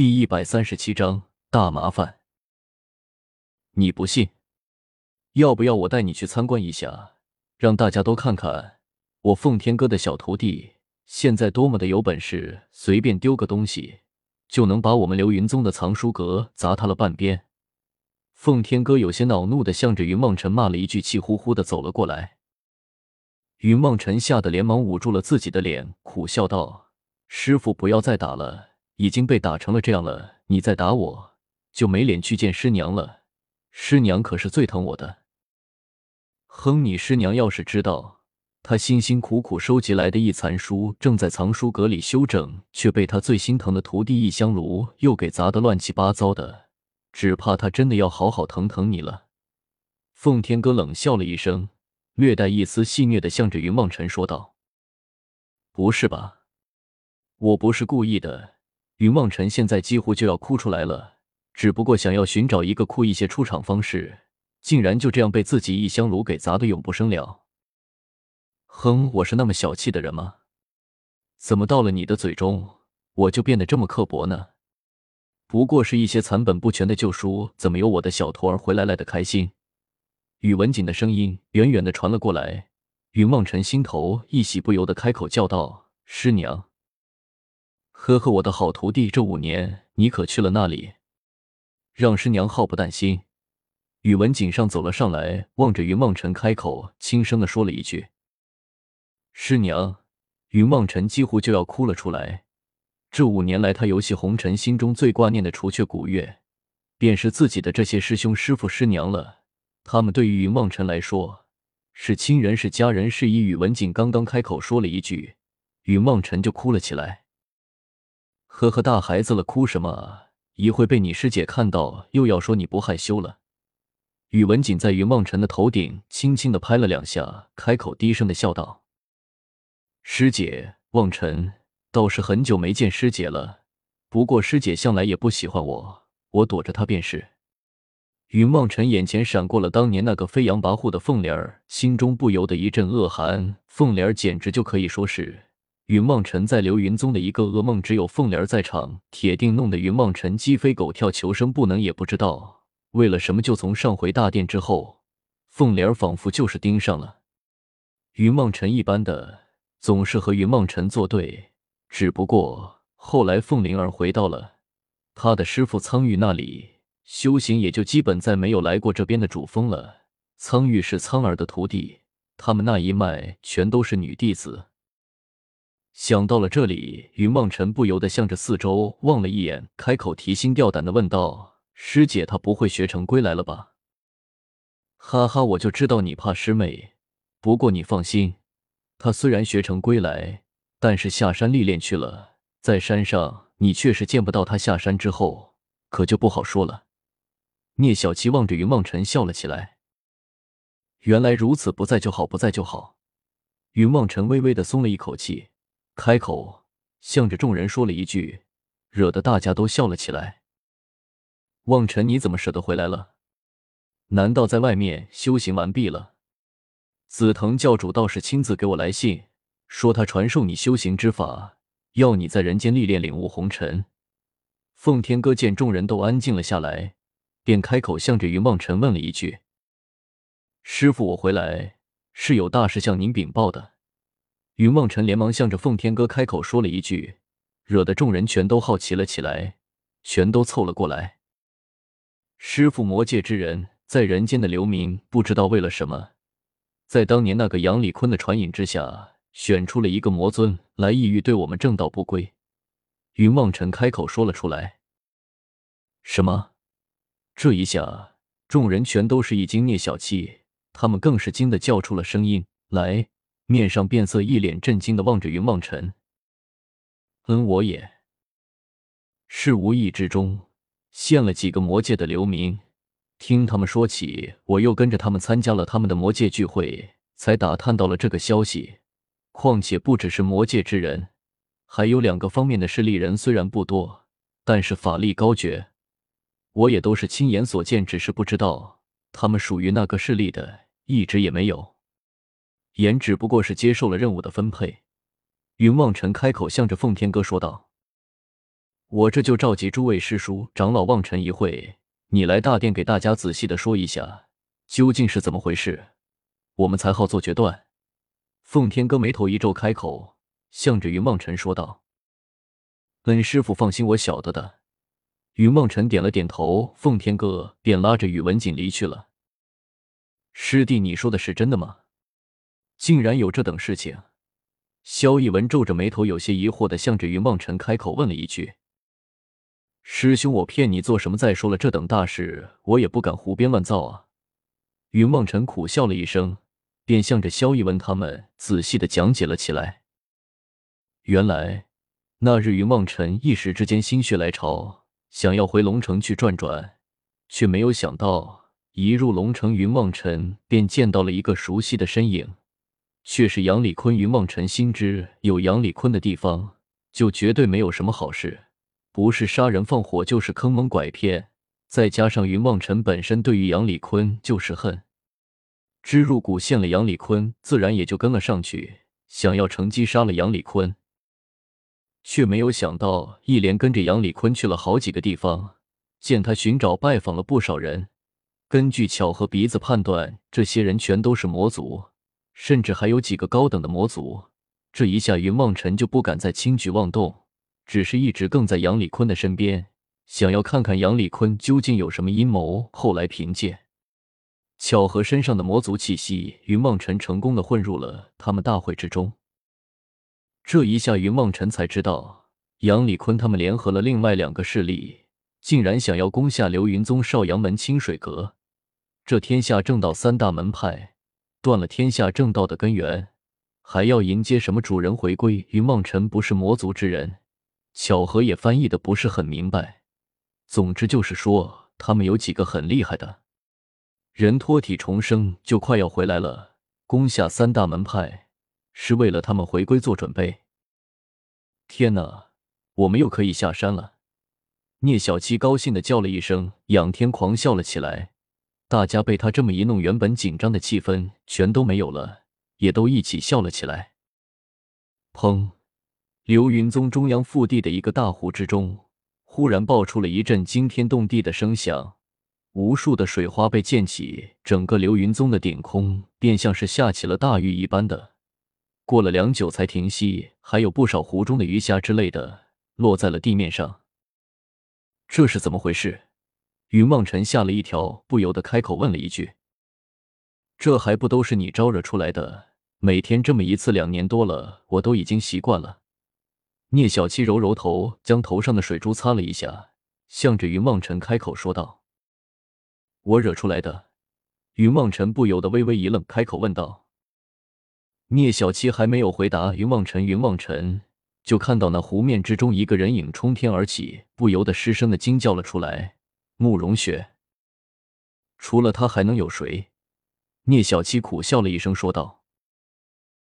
第一百三十七章大麻烦。你不信？要不要我带你去参观一下，让大家都看看我奉天哥的小徒弟现在多么的有本事，随便丢个东西就能把我们流云宗的藏书阁砸塌了半边。奉天哥有些恼怒的向着云梦辰骂了一句，气呼呼的走了过来。云梦辰吓得连忙捂住了自己的脸，苦笑道：“师傅，不要再打了。”已经被打成了这样了，你再打我就没脸去见师娘了。师娘可是最疼我的。哼，你师娘要是知道她辛辛苦苦收集来的一残书正在藏书阁里修整，却被她最心疼的徒弟易香炉又给砸得乱七八糟的，只怕她真的要好好疼疼你了。奉天哥冷笑了一声，略带一丝戏谑的向着云梦辰说道：“不是吧？我不是故意的。”云望尘现在几乎就要哭出来了，只不过想要寻找一个酷一些出场方式，竟然就这样被自己一香炉给砸得永不生了。哼，我是那么小气的人吗？怎么到了你的嘴中，我就变得这么刻薄呢？不过是一些残本不全的旧书，怎么有我的小徒儿回来来的开心？宇文锦的声音远远的传了过来，云望尘心头一喜，不由得开口叫道：“师娘。”呵呵，我的好徒弟，这五年你可去了那里？让师娘好不担心。宇文锦上走了上来，望着云梦辰开口，轻声的说了一句：“师娘。”云梦辰几乎就要哭了出来。这五年来，他游戏红尘心中最挂念的，除却古月，便是自己的这些师兄师傅师娘了。他们对于云梦辰来说，是亲人，是家人，是一。宇文锦刚刚开口说了一句，云梦辰就哭了起来。呵呵，大孩子了，哭什么啊？一会被你师姐看到，又要说你不害羞了。宇文锦在云望尘的头顶轻轻的拍了两下，开口低声的笑道：“师姐，望尘倒是很久没见师姐了。不过师姐向来也不喜欢我，我躲着她便是。”云望尘眼前闪过了当年那个飞扬跋扈的凤莲儿，心中不由得一阵恶寒。凤莲儿简直就可以说是……云梦尘在流云宗的一个噩梦，只有凤莲在场，铁定弄得云梦尘鸡飞狗跳，求生不能。也不知道为了什么，就从上回大殿之后，凤莲仿佛就是盯上了云梦尘一般的，总是和云梦尘作对。只不过后来凤灵儿回到了他的师傅苍玉那里修行，也就基本再没有来过这边的主峰了。苍玉是苍儿的徒弟，他们那一脉全都是女弟子。想到了这里，云望尘不由得向着四周望了一眼，开口提心吊胆的问道：“师姐，她不会学成归来了吧？”哈哈，我就知道你怕师妹。不过你放心，她虽然学成归来，但是下山历练去了，在山上你确实见不到她下山之后，可就不好说了。聂小七望着云望尘笑了起来。原来如此，不在就好，不在就好。云望尘微微的松了一口气。开口向着众人说了一句，惹得大家都笑了起来。望尘，你怎么舍得回来了？难道在外面修行完毕了？紫藤教主倒是亲自给我来信，说他传授你修行之法，要你在人间历练，领悟红尘。奉天哥见众人都安静了下来，便开口向着云望尘问了一句：“师傅，我回来是有大事向您禀报的。”云望尘连忙向着奉天哥开口说了一句，惹得众人全都好奇了起来，全都凑了过来。师傅，魔界之人在人间的流名，不知道为了什么，在当年那个杨礼坤的传引之下，选出了一个魔尊来，意欲对我们正道不归。云望尘开口说了出来。什么？这一下，众人全都是一惊，聂小七他们更是惊的叫出了声音来。面上变色，一脸震惊的望着云望尘。嗯，我也是无意之中现了几个魔界的流民，听他们说起，我又跟着他们参加了他们的魔界聚会，才打探到了这个消息。况且不只是魔界之人，还有两个方面的势力人，虽然不多，但是法力高绝，我也都是亲眼所见，只是不知道他们属于那个势力的，一直也没有。言只不过是接受了任务的分配，云望尘开口向着奉天哥说道：“我这就召集诸位师叔长老望尘一会，你来大殿给大家仔细的说一下，究竟是怎么回事，我们才好做决断。”奉天哥眉头一皱，开口，向着云望尘说道：“恩师傅放心，我晓得的。”云望尘点了点头，奉天哥便拉着宇文锦离去了。师弟，你说的是真的吗？竟然有这等事情？萧逸文皱着眉头，有些疑惑的向着云望尘开口问了一句：“师兄，我骗你做什么？再说了，这等大事，我也不敢胡编乱造啊。”云望尘苦笑了一声。便向着萧逸文他们仔细的讲解了起来。原来那日云望尘一时之间心血来潮，想要回龙城去转转，却没有想到一入龙城，云望尘便见到了一个熟悉的身影，却是杨礼坤。云望尘心知有杨礼坤的地方，就绝对没有什么好事，不是杀人放火，就是坑蒙拐骗。再加上云望尘本身对于杨礼坤就是恨。知入骨陷了杨礼坤，自然也就跟了上去，想要乘机杀了杨礼坤，却没有想到一连跟着杨礼坤去了好几个地方，见他寻找拜访了不少人。根据巧合鼻子判断，这些人全都是魔族，甚至还有几个高等的魔族。这一下，云望尘就不敢再轻举妄动，只是一直跟在杨礼坤的身边，想要看看杨礼坤究竟有什么阴谋。后来凭借。巧合身上的魔族气息，云望尘成功的混入了他们大会之中。这一下，云望尘才知道，杨礼坤他们联合了另外两个势力，竟然想要攻下流云宗少阳门清水阁。这天下正道三大门派，断了天下正道的根源，还要迎接什么主人回归？云望尘不是魔族之人，巧合也翻译的不是很明白。总之就是说，他们有几个很厉害的。人脱体重生就快要回来了，攻下三大门派是为了他们回归做准备。天哪，我们又可以下山了！聂小七高兴的叫了一声，仰天狂笑了起来。大家被他这么一弄，原本紧张的气氛全都没有了，也都一起笑了起来。砰！流云宗中央腹地的一个大湖之中，忽然爆出了一阵惊天动地的声响。无数的水花被溅起，整个流云宗的顶空便像是下起了大雨一般的。过了良久才停息，还有不少湖中的鱼虾之类的落在了地面上。这是怎么回事？云望尘吓了一跳，不由得开口问了一句：“这还不都是你招惹出来的？每天这么一次，两年多了，我都已经习惯了。”聂小七揉揉头，将头上的水珠擦了一下，向着云望尘开口说道。我惹出来的，云望尘不由得微微一愣，开口问道：“聂小七还没有回答，云望尘，云望尘就看到那湖面之中一个人影冲天而起，不由得失声的惊叫了出来：‘慕容雪！’除了他还能有谁？”聂小七苦笑了一声，说道。